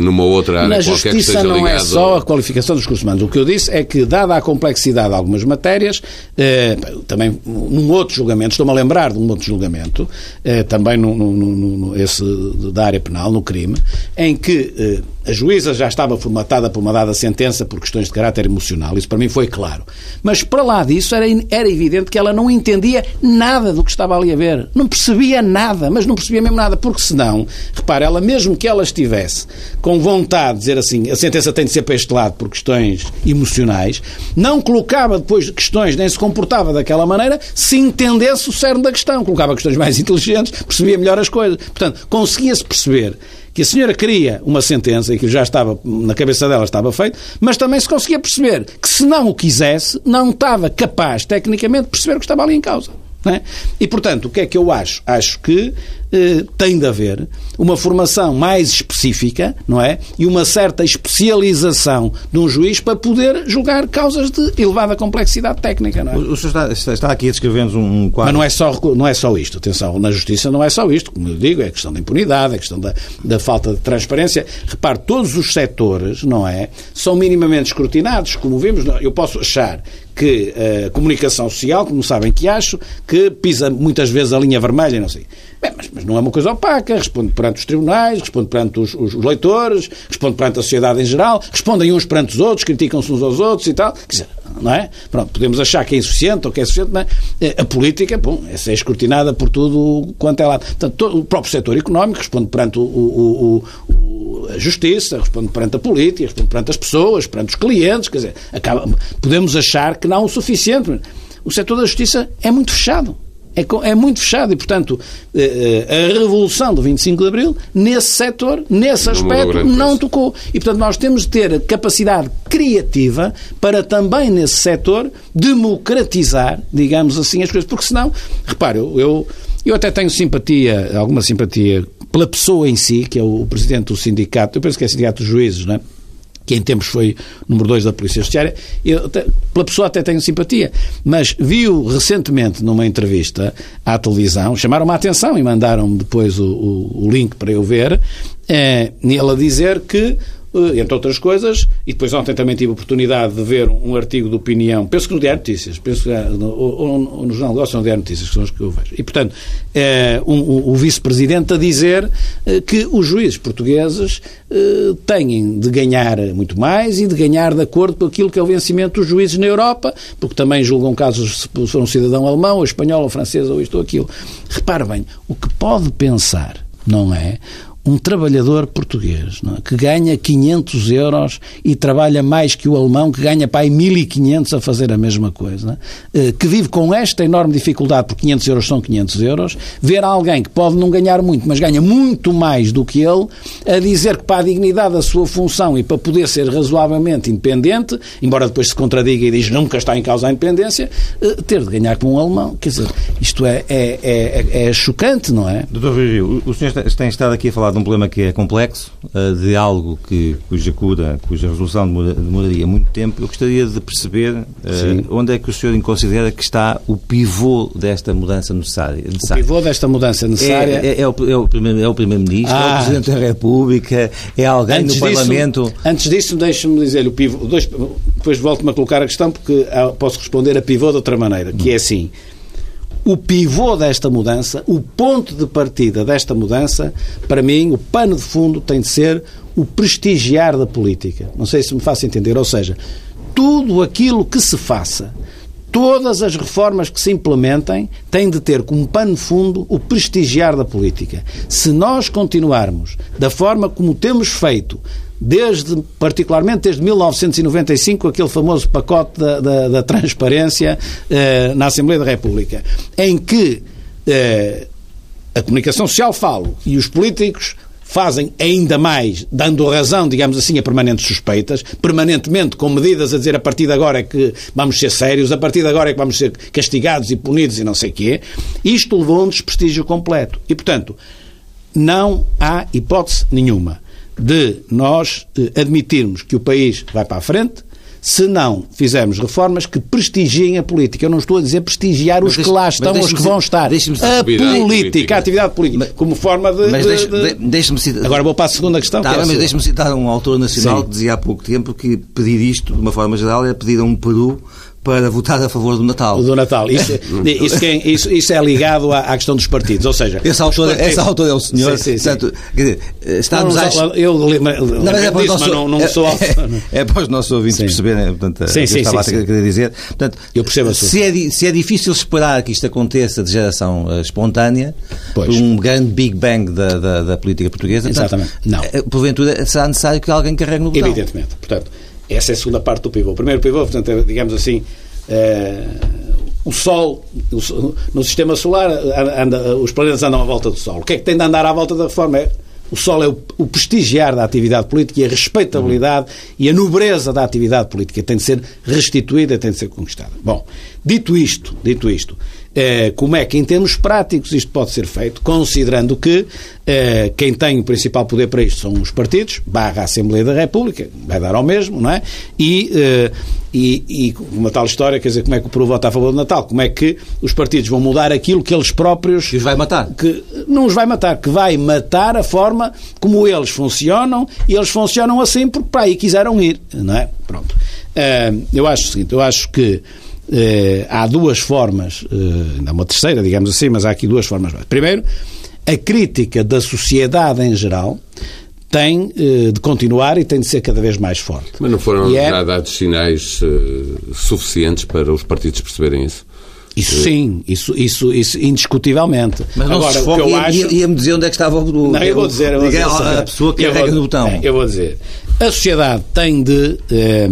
numa outra área Na qualquer que esteja não ligado... é só a qualificação dos recursos humanos. O que eu disse é que, dada a complexidade de algumas matérias, uh, também num outro julgamento, estou-me a lembrar de um outro julgamento, uh, também no, no, no, no, esse da área penal, no crime, em que a juíza já estava formatada por uma dada sentença por questões de caráter emocional, isso para mim foi claro. Mas para lá disso era, era evidente que ela não entendia nada do que estava ali a ver. Não percebia nada, mas não percebia mesmo nada, porque senão, repare, ela mesmo que ela estivesse com vontade de dizer assim, a sentença tem de ser para este lado por questões emocionais, não colocava depois questões, nem se comportava daquela maneira, se entendesse o cerne da questão. Colocava questões mais inteligentes, percebia melhor as coisas. Portanto, conseguia-se perceber que a senhora queria uma sentença e que já estava na cabeça dela estava feito, mas também se conseguia perceber que se não o quisesse, não estava capaz tecnicamente de perceber o que estava ali em causa. É? E, portanto, o que é que eu acho? Acho que eh, tem de haver uma formação mais específica, não é? E uma certa especialização de um juiz para poder julgar causas de elevada complexidade técnica, não é? O, senhor está, está aqui a descrever-nos um quadro... Mas não é, só, não é só isto, atenção, na justiça não é só isto, como eu digo, é questão da impunidade, é questão da, da falta de transparência. Repare, todos os setores, não é? São minimamente escrutinados, como vimos, eu posso achar que a eh, comunicação social, como sabem que acho, que pisa muitas vezes a linha vermelha, não sei. Bem, mas, mas, não é uma coisa opaca, responde perante os tribunais, responde perante os, os, leitores, responde perante a sociedade em geral, respondem uns perante os outros, criticam-se uns aos outros e tal. Quer dizer, não é? Pronto, podemos achar que é insuficiente ou que é suficiente, mas é? a política, bom, essa é escrutinada por tudo quanto é lá. Portanto, todo, o próprio setor económico responde perante o, o, o, a justiça, responde perante a política, responde perante as pessoas, perante os clientes, quer dizer, acaba, podemos achar que não o suficiente. O setor da justiça é muito fechado é, é muito fechado e, portanto, eh, eh, a revolução do 25 de Abril, nesse setor, nesse aspecto, não tocou. E, portanto, nós temos de ter capacidade criativa para também, nesse setor, democratizar, digamos assim, as coisas. Porque senão, repare, eu, eu até tenho simpatia, alguma simpatia pela pessoa em si, que é o presidente do sindicato, eu penso que é o sindicato dos juízes, não é? Que em tempos foi número 2 da Polícia Judiciária, eu, pela pessoa até tenho simpatia, mas viu recentemente numa entrevista à televisão, chamaram-me a atenção e mandaram-me depois o, o, o, link para eu ver, é, ele a dizer que entre outras coisas, e depois ontem também tive a oportunidade de ver um artigo de opinião, penso que no Diário Notícias, penso que no, ou, no Jornal Negócio ou no Diário Notícias, que são os que eu vejo. E, portanto, é, um, o vice-presidente a dizer é, que os juízes portugueses é, têm de ganhar muito mais e de ganhar de acordo com aquilo que é o vencimento dos juízes na Europa, porque também julgam casos se for um cidadão alemão, ou espanhol, ou francês, ou isto ou aquilo. Repare bem, o que pode pensar, não é? Um trabalhador português é? que ganha 500 euros e trabalha mais que o alemão que ganha aí 1.500 a fazer a mesma coisa, eh, que vive com esta enorme dificuldade, porque 500 euros são 500 euros, ver alguém que pode não ganhar muito, mas ganha muito mais do que ele, a dizer que para a dignidade da sua função e para poder ser razoavelmente independente, embora depois se contradiga e diz nunca está em causa a independência, eh, ter de ganhar com um alemão. Quer dizer, isto é, é, é, é chocante, não é? Doutor Rui o senhor tem estado aqui a falar de de um problema que é complexo, uh, de algo que, cuja cura, cuja resolução demoraria muito tempo. Eu gostaria de perceber uh, onde é que o senhor considera que está o pivô desta mudança necessária. necessária. O pivô desta mudança necessária... É, é, é o, é o Primeiro-Ministro, é, primeiro ah. é o Presidente da República, é alguém antes no disso, Parlamento... Antes disso, deixe-me dizer-lhe o pivô... Dois, depois volto-me a colocar a questão, porque posso responder a pivô de outra maneira, que é assim o pivô desta mudança, o ponto de partida desta mudança, para mim, o pano de fundo tem de ser o prestigiar da política. Não sei se me faço entender. Ou seja, tudo aquilo que se faça, todas as reformas que se implementem, têm de ter como pano de fundo o prestigiar da política. Se nós continuarmos da forma como temos feito, desde, particularmente desde 1995, aquele famoso pacote da, da, da transparência eh, na Assembleia da República, em que eh, a comunicação social fala e os políticos fazem ainda mais, dando razão, digamos assim, a permanentes suspeitas, permanentemente com medidas a dizer a partir de agora é que vamos ser sérios, a partir de agora é que vamos ser castigados e punidos e não sei o quê, isto levou a um desprestígio completo. E, portanto, não há hipótese nenhuma de nós eh, admitirmos que o país vai para a frente se não fizermos reformas que prestigiem a política. Eu não estou a dizer prestigiar os que lá estão, os que vão estar. A política, a atividade política, mas, como forma de... Mas de, deixe, de... citar... Agora vou para a segunda questão. Tá, que é mas deixe-me citar um autor nacional Sim. que dizia há pouco tempo que pedir isto, de uma forma geral, é pedir a um Peru para votar a favor do Natal. Do Natal. Isso, isso, é, isso, isso é ligado à, à, questão dos partidos. Ou seja, esse autor, partidos... esse autor é o senhor. Sim, sim, portanto, quer dizer, não, a... Eu não, mas é para disso, nosso, não, não é, sou. É, é, para os nossos ouvintes sim. perceberem portanto, sim, sim, estava a querer dizer. Portanto, eu percebo se é, se é difícil esperar que isto aconteça de geração uh, espontânea, pois. por um grande Big Bang da, da, da política portuguesa, Exatamente. Portanto, não. Eh, porventura será necessário que alguém carregue no botão. Evidentemente. Portanto, essa é a segunda parte do pivô. O primeiro pivô, portanto, é, digamos assim, é, o Sol, no sistema solar, anda, os planetas andam à volta do Sol. O que é que tem de andar à volta da reforma? É, o Sol é o, o, prestigiar da atividade política e a respeitabilidade uhum. e a nobreza da atividade política tem de ser restituída, tem de ser conquistada. Bom, dito isto, dito isto, eh, como é que, em termos práticos, isto pode ser feito, considerando que eh, quem tem o principal poder para isto são os partidos, barra a Assembleia da República, vai dar ao mesmo, não é? E, eh, e, e uma tal história, quer dizer, como é que o povo vota a favor do Natal? Como é que os partidos vão mudar aquilo que eles próprios... Que os vai matar. Que não os vai matar, que vai matar a forma como eles funcionam e eles funcionam assim porque para aí quiseram ir, não é? Pronto. Eu acho o seguinte, eu acho que eh, há duas formas, eh, ainda uma terceira, digamos assim, mas há aqui duas formas. Primeiro, a crítica da sociedade em geral tem eh, de continuar e tem de ser cada vez mais forte. Mas não foram é... já dados sinais uh, suficientes para os partidos perceberem isso? Isso sim, isso, isso, isso indiscutivelmente. Mas não Agora, se o que eu acho... Ia-me dizer onde é que estava o... Não, eu vou dizer... Eu vou dizer a, a pessoa que carrega no botão. Eu vou dizer. A sociedade tem de eh,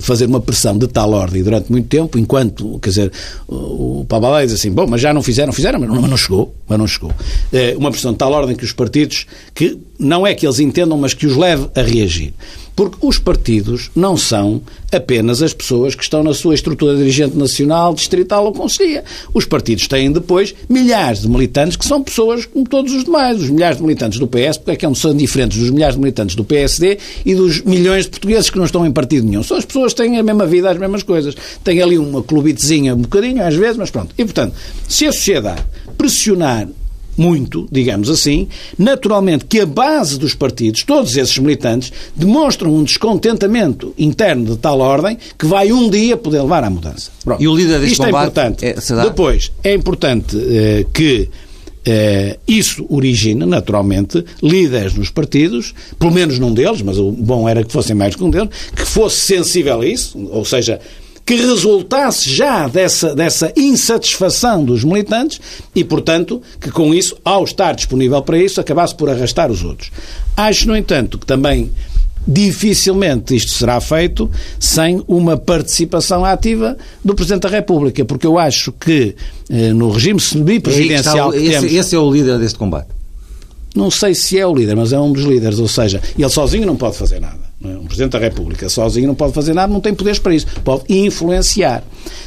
fazer uma pressão de tal ordem durante muito tempo, enquanto, quer dizer, o, o Pabalé diz assim, bom, mas já não fizeram, fizeram, mas não, mas não chegou, mas não chegou. Eh, uma pressão de tal ordem que os partidos, que não é que eles entendam, mas que os leve a reagir. Porque os partidos não são apenas as pessoas que estão na sua estrutura dirigente nacional, distrital ou conselhia. Os partidos têm depois milhares de militantes que são pessoas como todos os demais. Os milhares de militantes do PS, porque é que são diferentes dos milhares de militantes do PSD e dos milhões de portugueses que não estão em partido nenhum. São as pessoas que têm a mesma vida, as mesmas coisas. Têm ali uma clubitezinha um bocadinho, às vezes, mas pronto. E, portanto, se a sociedade pressionar muito, digamos assim, naturalmente que a base dos partidos, todos esses militantes, demonstram um descontentamento interno de tal ordem que vai um dia poder levar à mudança. Pronto. E o líder deste Isto é importante. É, Depois, é importante eh, que eh, isso origina, naturalmente, líderes nos partidos, pelo menos num deles, mas o bom era que fossem mais que um deles, que fosse sensível a isso, ou seja, que resultasse já dessa, dessa insatisfação dos militantes e, portanto, que com isso, ao estar disponível para isso, acabasse por arrastar os outros. Acho, no entanto, que também dificilmente isto será feito sem uma participação ativa do Presidente da República, porque eu acho que eh, no regime semi-presidencial... É esse, esse é o líder deste combate? Não sei se é o líder, mas é um dos líderes, ou seja, ele sozinho não pode fazer nada. É? Um Presidente da República sozinho não pode fazer nada, não tem poderes para isso. Pode influenciar.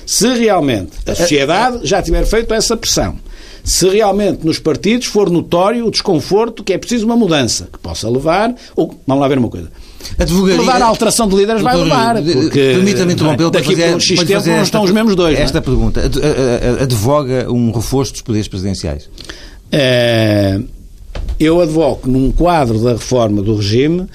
Se realmente a sociedade já tiver feito essa pressão, se realmente nos partidos for notório o desconforto que é preciso uma mudança, que possa levar, ou, vamos lá ver uma coisa, Advogaria... Levar a alteração de líderes vai levar. Permita-me interrompê-lo para fazer, por X tempo não estão os mesmos dois. Esta é? pergunta. Advoga um reforço dos poderes presidenciais? É, eu advogo num quadro da reforma do regime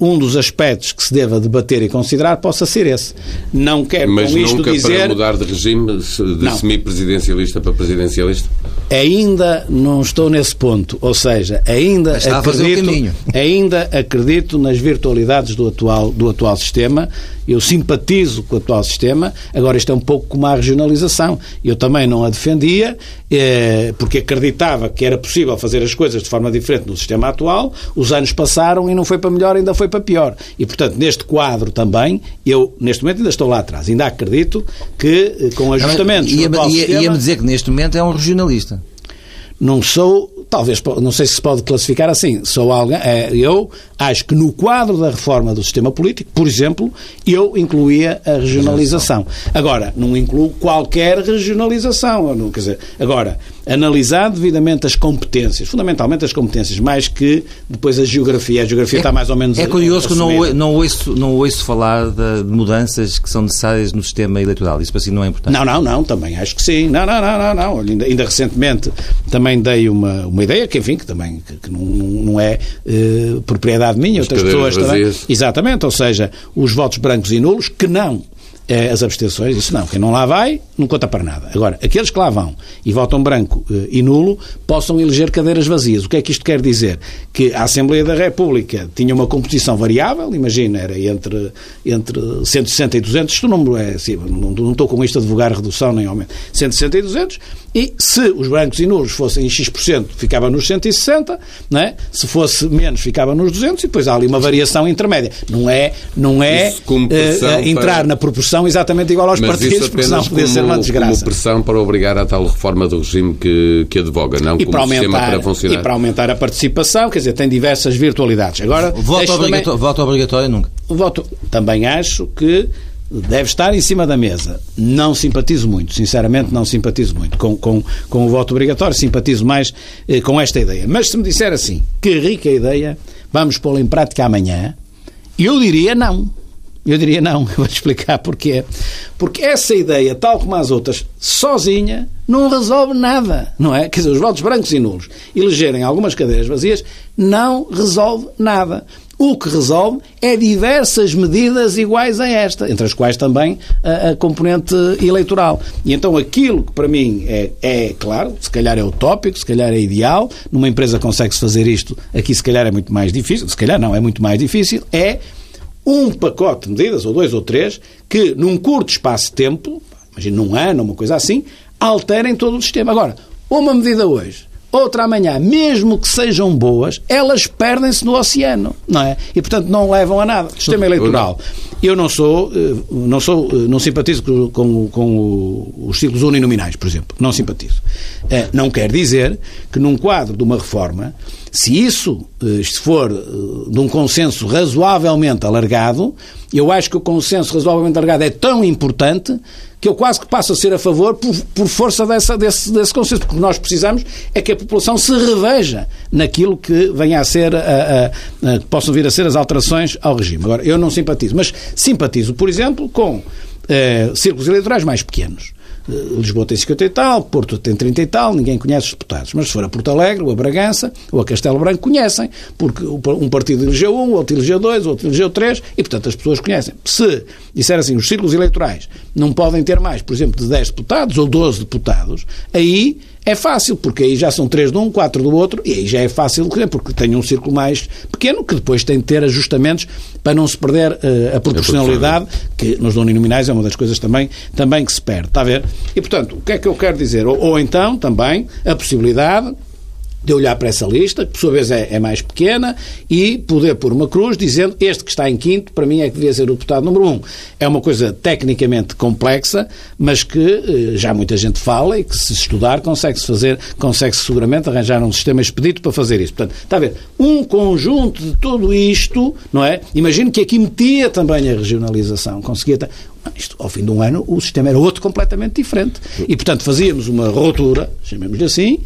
um dos aspectos que se deva debater e considerar possa ser esse. Não quero Mas com isto nunca dizer... para mudar de regime de semipresidencialista para presidencialista? Ainda não estou nesse ponto, ou seja, ainda acredito, ainda acredito nas virtualidades do atual, do atual sistema eu simpatizo com o atual sistema, agora isto é um pouco como a regionalização. Eu também não a defendia, eh, porque acreditava que era possível fazer as coisas de forma diferente no sistema atual, os anos passaram e não foi para melhor, ainda foi para pior. E, portanto, neste quadro também, eu, neste momento, ainda estou lá atrás. Ainda acredito que, eh, com ajustamentos... Ia-me ia, ia dizer que neste momento é um regionalista. Não sou talvez, não sei se se pode classificar assim, sou alguém, é, eu acho que no quadro da reforma do sistema político, por exemplo, eu incluía a regionalização. Agora, não incluo qualquer regionalização, não, quer dizer, agora, analisar devidamente as competências, fundamentalmente as competências, mais que depois a geografia. A geografia é, está mais ou menos. É curioso que não, não, ouço, não ouço falar de mudanças que são necessárias no sistema eleitoral. Isso para si não é importante? Não, não, não, também acho que sim. Não, não, não, não. não. Ainda, ainda recentemente também dei uma, uma ideia que, enfim, que também que, que não, não é uh, propriedade minha, outras pessoas também. Exatamente, ou seja, os votos brancos e nulos que não é, as abstenções, isso não, quem não lá vai não conta para nada. Agora, aqueles que lá vão e votam branco eh, e nulo possam eleger cadeiras vazias. O que é que isto quer dizer? Que a Assembleia da República tinha uma composição variável, imagina, era entre, entre 160 e 200, isto número é assim, não, não estou com isto a divulgar redução nem aumento, 160 e 200, e se os brancos e nulos fossem X%, ficava nos 160, não é? se fosse menos, ficava nos 200, e depois há ali uma variação intermédia. Não é, não é uh, entrar para... na proporção exatamente igual aos Mas partidos, porque senão podia ser uma desgraça. Como pressão para obrigar a tal reforma do regime que, que advoga, não e como para aumentar, sistema para funcionar. E para aumentar a participação, quer dizer, tem diversas virtualidades. Agora, voto, obrigatório, também, voto obrigatório nunca. Voto, também acho que deve estar em cima da mesa. Não simpatizo muito, sinceramente não simpatizo muito com, com, com o voto obrigatório, simpatizo mais eh, com esta ideia. Mas se me disser assim, que rica ideia, vamos pô-la em prática amanhã, eu diria não. Eu diria não, eu vou explicar porquê. Porque essa ideia, tal como as outras, sozinha, não resolve nada, não é? Quer dizer, os votos brancos e nulos elegerem algumas cadeiras vazias não resolve nada. O que resolve é diversas medidas iguais a esta, entre as quais também a, a componente eleitoral. E então aquilo que para mim é, é, claro, se calhar é utópico, se calhar é ideal, numa empresa consegue-se fazer isto, aqui se calhar é muito mais difícil, se calhar não, é muito mais difícil, é um pacote de medidas, ou dois ou três, que num curto espaço de tempo, imagina num ano, uma coisa assim, alterem todo o sistema. Agora, uma medida hoje outra amanhã, mesmo que sejam boas, elas perdem-se no oceano, não é? E, portanto, não levam a nada. Sistema eleitoral. Eu não sou, eh, não sou, eh, não simpatizo com, com os ciclos uninominais, por exemplo. Não simpatizo. Eh, não quer dizer que num quadro de uma reforma, se isso se for de um consenso razoavelmente alargado, eu acho que o consenso razoavelmente alargado é tão importante que eu quase que passo a ser a favor por, por força dessa, desse, desse consenso, porque nós precisamos é que a população se reveja naquilo que venha a ser, a, a, a, que possam vir a ser as alterações ao regime. Agora, eu não simpatizo, mas simpatizo, por exemplo, com eh, círculos eleitorais mais pequenos. Eh, Lisboa tem 50 e tal, Porto tem 30 e tal, ninguém conhece os deputados. Mas se for a Porto Alegre, ou a Bragança, ou a Castelo Branco, conhecem, porque um partido elegeu um, outro elegeu dois, outro elegeu três, e portanto as pessoas conhecem. Se disser assim, os círculos eleitorais não podem ter mais, por exemplo, de 10 deputados ou 12 deputados, aí é fácil, porque aí já são três de um, quatro do outro, e aí já é fácil, porque tem um círculo mais pequeno, que depois tem de ter ajustamentos para não se perder uh, a proporcionalidade, que nos uninominais é uma das coisas também, também que se perde. Está a ver? E, portanto, o que é que eu quero dizer? Ou, ou então, também, a possibilidade de olhar para essa lista, que por sua vez é, é, mais pequena, e poder pôr uma cruz dizendo este que está em quinto, para mim é que devia ser o deputado número um. É uma coisa tecnicamente complexa, mas que eh, já muita gente fala e que se estudar consegue-se fazer, consegue-se seguramente arranjar um sistema expedito para fazer isso. Portanto, está a ver, um conjunto de tudo isto, não é? Imagino que aqui metia também a regionalização, conseguia Isto, ao fim de um ano, o sistema era outro completamente diferente. E, portanto, fazíamos uma ruptura, chamemos-lhe assim,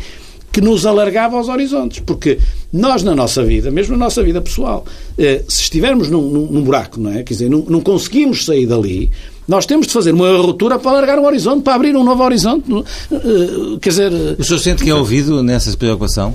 que nos alargava aos horizontes. Porque nós, na nossa vida, mesmo na nossa vida pessoal, eh, se estivermos num, num, num buraco, não é? Quer dizer, não, não conseguimos sair dali, nós temos de fazer uma ruptura para alargar um horizonte, para abrir um novo horizonte. Eh, quer dizer. O senhor sente que é ouvido nessa preocupação?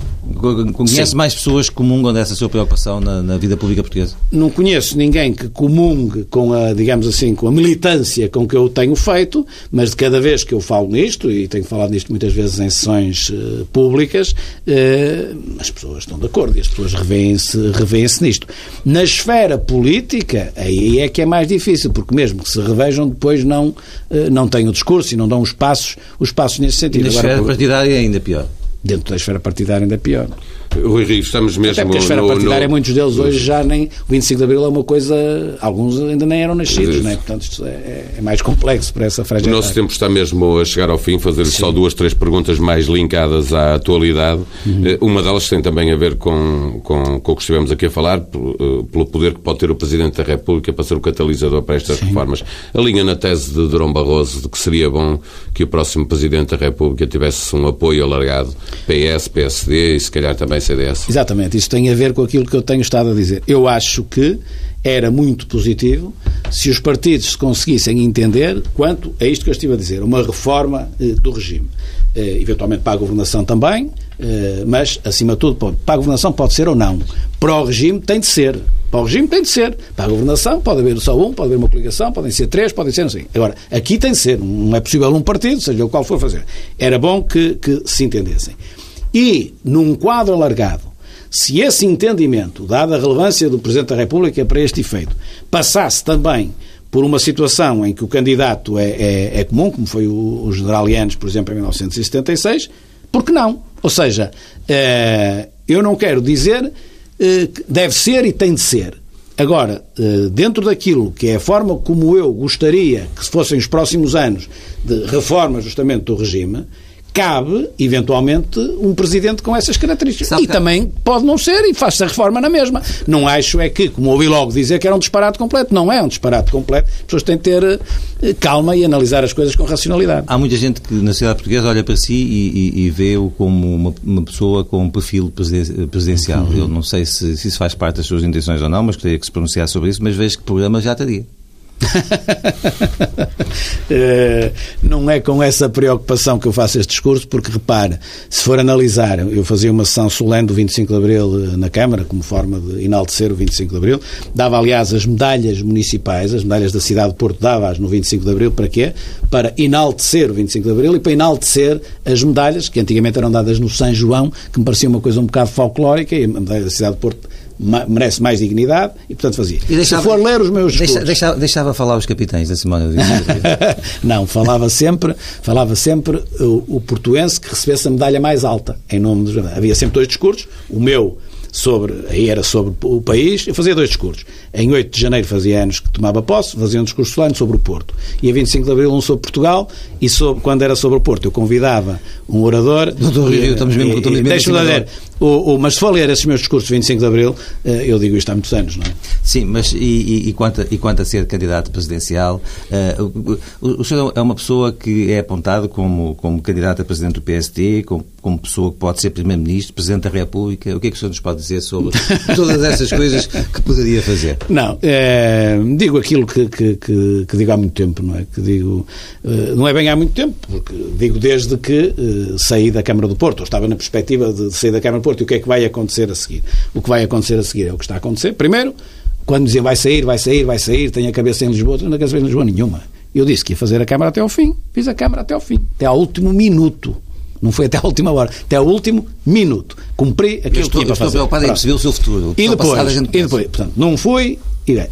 Conhece Sim. mais pessoas que comungam dessa sua preocupação na, na, vida pública portuguesa? Não conheço ninguém que comungue com a, digamos assim, com a militância com que eu tenho feito, mas de cada vez que eu falo nisto, e tenho falado nisto muitas vezes em sessões uh, públicas, uh, as pessoas estão de acordo e as pessoas revêem-se revêem nisto. Na esfera política, aí é que é mais difícil, porque mesmo que se revejam depois não, uh, não têm o discurso e não dão os passos, os passos nesse sentido. Na esfera partidária é ainda pior dentro da esfera partidária ainda é pior. Rui Rio, estamos mesmo... Até porque a esfera no, partidária, no... muitos deles hoje já nem... O 25 de Abril é uma coisa... Alguns ainda nem eram nascidos, né? portanto isto é, é, mais complexo para essa fragilidade. O nosso tempo está mesmo a chegar ao fim, fazer só duas, três perguntas mais linkadas à atualidade. Uhum. Eh, uma delas tem também a ver com, com, com o que estivemos aqui a falar, eh, pelo poder que pode ter o Presidente da República para ser o catalisador para estas Sim. reformas. A linha na tese de Durão Barroso de que seria bom que o próximo Presidente da República tivesse um apoio alargado PS, PSD e se calhar também CDS. Exatamente, isso tem a ver com aquilo que eu tenho estado a dizer. Eu acho que era muito positivo se os partidos se conseguissem entender quanto a isto que eu estive a dizer, uma reforma eh, do regime. Eh, eventualmente para a governação também, eh, mas, acima de tudo, para a governação pode ser ou não. Para o regime tem de ser. Para o regime tem de ser. Para a governação pode haver só um, pode haver uma coligação, podem ser três, podem ser assim. Agora, aqui tem de ser. Não é possível um partido, seja o qual for fazer. Era bom que, que se entendessem. E, num quadro alargado, se esse entendimento, dada a relevância do Presidente da República para este efeito, passasse também por uma situação em que o candidato é, é, é comum, como foi o, o general Yanes, por exemplo, em 1976, por que não? Ou seja, eh, eu não quero dizer eh, que deve ser e tem de ser. Agora, eh, dentro daquilo que é a forma como eu gostaria que se fossem os próximos anos de reforma justamente do regime, cabe, eventualmente, um presidente com essas características. Sabe e que... também pode não ser e faz-se a reforma na mesma. Não acho é que, como ouvi logo dizer, que era um disparate completo. Não é um disparate completo. As pessoas têm de ter eh, calma e analisar as coisas com racionalidade. Há muita gente que na sociedade portuguesa olha para si e, e, e vê-o como uma, uma, pessoa com um perfil presidencial. Uhum. Eu não sei se, se, isso faz parte das suas intenções ou não, mas gostaria que se pronunciasse sobre isso, mas vejo que o programa já teria. Eh, não é com essa preocupação que eu faço este discurso, porque repare, se for analisar, eu fazia uma sessão solene do 25 de Abril eh, na Câmara, como forma de enaltecer o 25 de Abril, dava aliás as medalhas municipais, as medalhas da cidade de Porto dava-as no 25 de Abril, para quê? Para enaltecer o 25 de Abril e para enaltecer as medalhas, que antigamente eram dadas no São João, que me parecia uma coisa um bocado folclórica, e a medalha da cidade de Porto merece mais dignidade e, portanto, fazia. E deixava, Se for ler os meus deixa, deixava, deixava, falar os capitães da Simone Não, falava sempre, falava sempre o, o portuense que recebesse a medalha mais alta, em nome dos... Havia sempre dois discursos, o meu sobre, aí era sobre o país, eu fazia dois discursos. Em 8 de janeiro fazia anos que tomava posse, fazia um discurso solene sobre o Porto. E a 25 de abril um sobre Portugal, e sobre, quando era sobre o Porto eu convidava um orador... Doutor Rio, estamos mesmo... Deixa-me dizer, o, o, mas se for ler esses meus discursos de 25 de Abril, eh, eu digo isto há muitos anos, não é? Sim, mas e, e, e, quanto, a, e quanto a ser candidato presidencial, uh, o, o, senhor é uma pessoa que é apontado como, como candidato a presidente do PSD, como, como pessoa que pode ser primeiro-ministro, presidente da República. O que é que o senhor nos pode dizer sobre todas essas coisas que poderia fazer? Não, é, digo aquilo que, que, que, que, digo há muito tempo, não é? Que digo, não é bem há muito tempo, porque digo desde que saí da Câmara do Porto, ou estava na perspectiva de sair da Câmara do Porto e o que é que vai acontecer a seguir. O que vai acontecer a seguir é o que está a acontecer. Primeiro, quando diziam vai sair, vai sair, vai sair, tem a cabeça em Lisboa, não tenho a cabeça em Lisboa nenhuma. Eu disse que ia fazer a Câmara até ao fim. Fiz a Câmara até ao fim. Até ao último minuto. Não foi até a última hora, até ao último minuto. Cumpri aquilo estou, que tinha para fazer. Estou preocupado em perceber o seu futuro. O e depois, e depois portanto, não fui,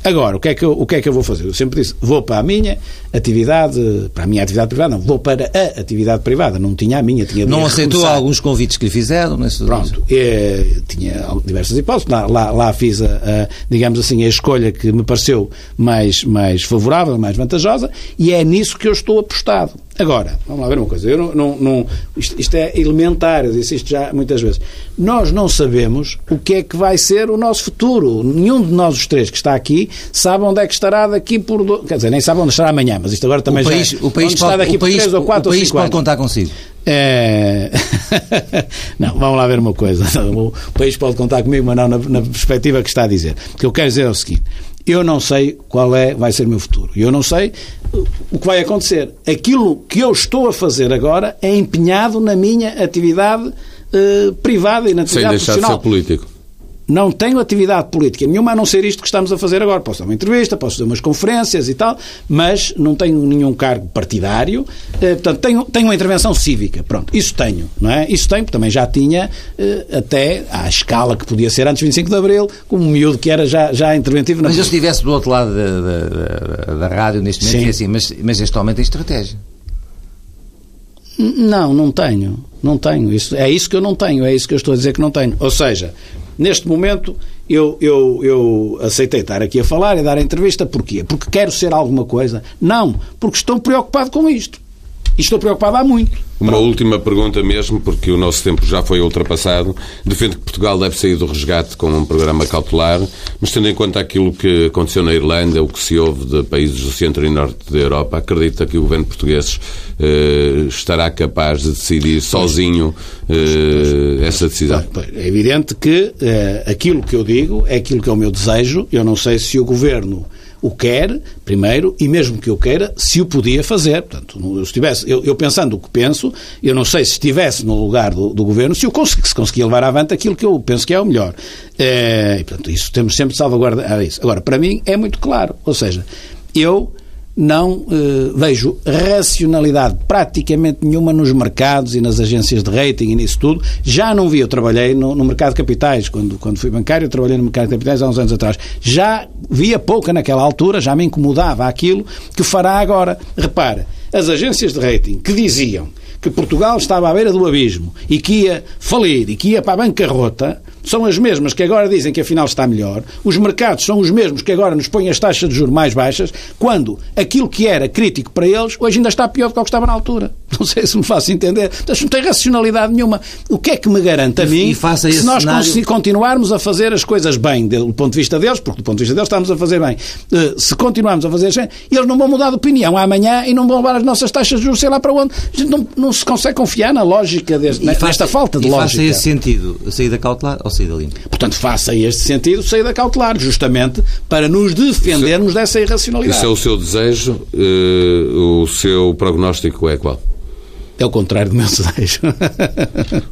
Agora, o que, é que eu, o que é que eu vou fazer? Eu sempre disse, vou para a minha atividade, para a minha atividade privada, não, vou para a atividade privada, não tinha a minha, tinha Não aceitou recomeçar. alguns convites que lhe fizeram? Nesse Pronto, é, tinha diversas hipóteses, lá, lá, lá fiz, a, a, digamos assim, a escolha que me pareceu mais, mais favorável, mais vantajosa, e é nisso que eu estou apostado. Agora, vamos lá ver uma coisa. Eu não, não, não isto, isto, é elementar, eu disse isto já muitas vezes. Nós não sabemos o que é que vai ser o nosso futuro. Nenhum de nós, os três que está aqui, sabe onde é que estará daqui por. Quer dizer, nem sabe onde estará amanhã, mas isto agora também o país, já. O país onde pode, está daqui o país, por 3 ou 4 o país ou 5 pode contar consigo. É... não, vamos lá ver uma coisa. O país pode contar comigo, mas não na, na perspectiva que está a dizer. O que eu quero dizer é o seguinte: eu não sei qual é, vai ser o meu futuro. Eu não sei o que vai acontecer. Aquilo que eu estou a fazer agora é empenhado na minha atividade eh, privada e na Sem atividade deixar de profissional. ser político. Não tenho atividade política nenhuma a não ser isto que estamos a fazer agora. Posso dar uma entrevista, posso fazer umas conferências e tal, mas não tenho nenhum cargo partidário. Eh, portanto, tenho, tenho uma intervenção cívica. Pronto, isso tenho, não é? Isso tenho, porque também já tinha eh, até à escala que podia ser antes de 25 de Abril, como um miúdo que era já, já interventivo Mas eu se estivesse do outro lado da, da, da- da rádio neste momento, assim, mas, mas este homem tem estratégia. Não, não tenho. Não tenho. Isso, é isso que eu não tenho. É isso que eu estou a dizer que não tenho. Ou seja, neste momento eu, eu, eu aceitei estar aqui a falar e dar a entrevista. Porquê? Porque quero ser alguma coisa? Não. Porque estou preocupado com isto. E estou preocupado há muito. Uma última pergunta mesmo, porque o nosso tempo já foi ultrapassado. Defende que Portugal deve sair do resgate com um programa cautelar, mas tendo em conta aquilo que aconteceu na Irlanda, o que se ouve de países do centro e norte da Europa, acredita que o governo português eh, estará capaz de decidir sozinho eh, essa decisão? É evidente que eh, aquilo que eu digo é aquilo que é o meu desejo. Eu não sei se o Governo o quer, primeiro, e mesmo que eu queira, se o podia fazer. Portanto, eu, estivesse, eu, eu pensando o que penso, eu não sei se estivesse no lugar do, do Governo, se eu consegui, se conseguia levar avante aquilo que eu penso que é o melhor. Eh, e, portanto, isso temos sempre de salvaguardar isso. Agora, para mim é muito claro. Ou seja, eu não eh, vejo racionalidade praticamente nenhuma nos mercados e nas agências de rating e nisso tudo. Já não vi, eu trabalhei no, no mercado de capitais, quando, quando fui bancário, eu trabalhei no mercado de capitais há uns anos atrás. Já via pouca naquela altura, já me incomodava aquilo que fará agora. Repara, as agências de rating que diziam que Portugal estava à beira do abismo e que ia falir e que ia para a bancarrota, são as mesmas que agora dizem que afinal está melhor. Os mercados são os mesmos que agora nos põem as taxas de juros mais baixas, quando aquilo que era crítico para eles, hoje ainda está pior do que o que estava na altura. Não sei se me faço entender. Mas não tem racionalidade nenhuma. O que é que me garante a mim e faça que se nós cenário- continuarmos a fazer as coisas bem, do ponto de vista deles, porque do ponto de vista deles estamos a fazer bem, eh, se continuarmos a fazer bem, eles não vão mudar de opinião amanhã e não vão levar as nossas taxas de juros, sei lá para onde. A gente não, não se consegue confiar na lógica, deste, nesta faça- falta de e lógica. faça esse sentido, saída cautelar ou saída limpa? Portanto, faça este sentido saída cautelar, justamente para nos defendermos dessa irracionalidade. Isso é o seu desejo, eh, o seu prognóstico é qual? É o contrário do meu desejo.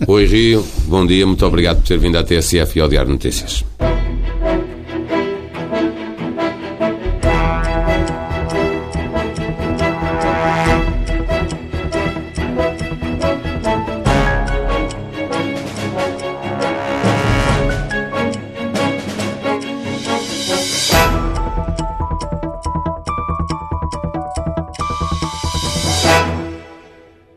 Oi Rio, bom dia, muito obrigado por ter vindo à TSF e ao Diário Notícias.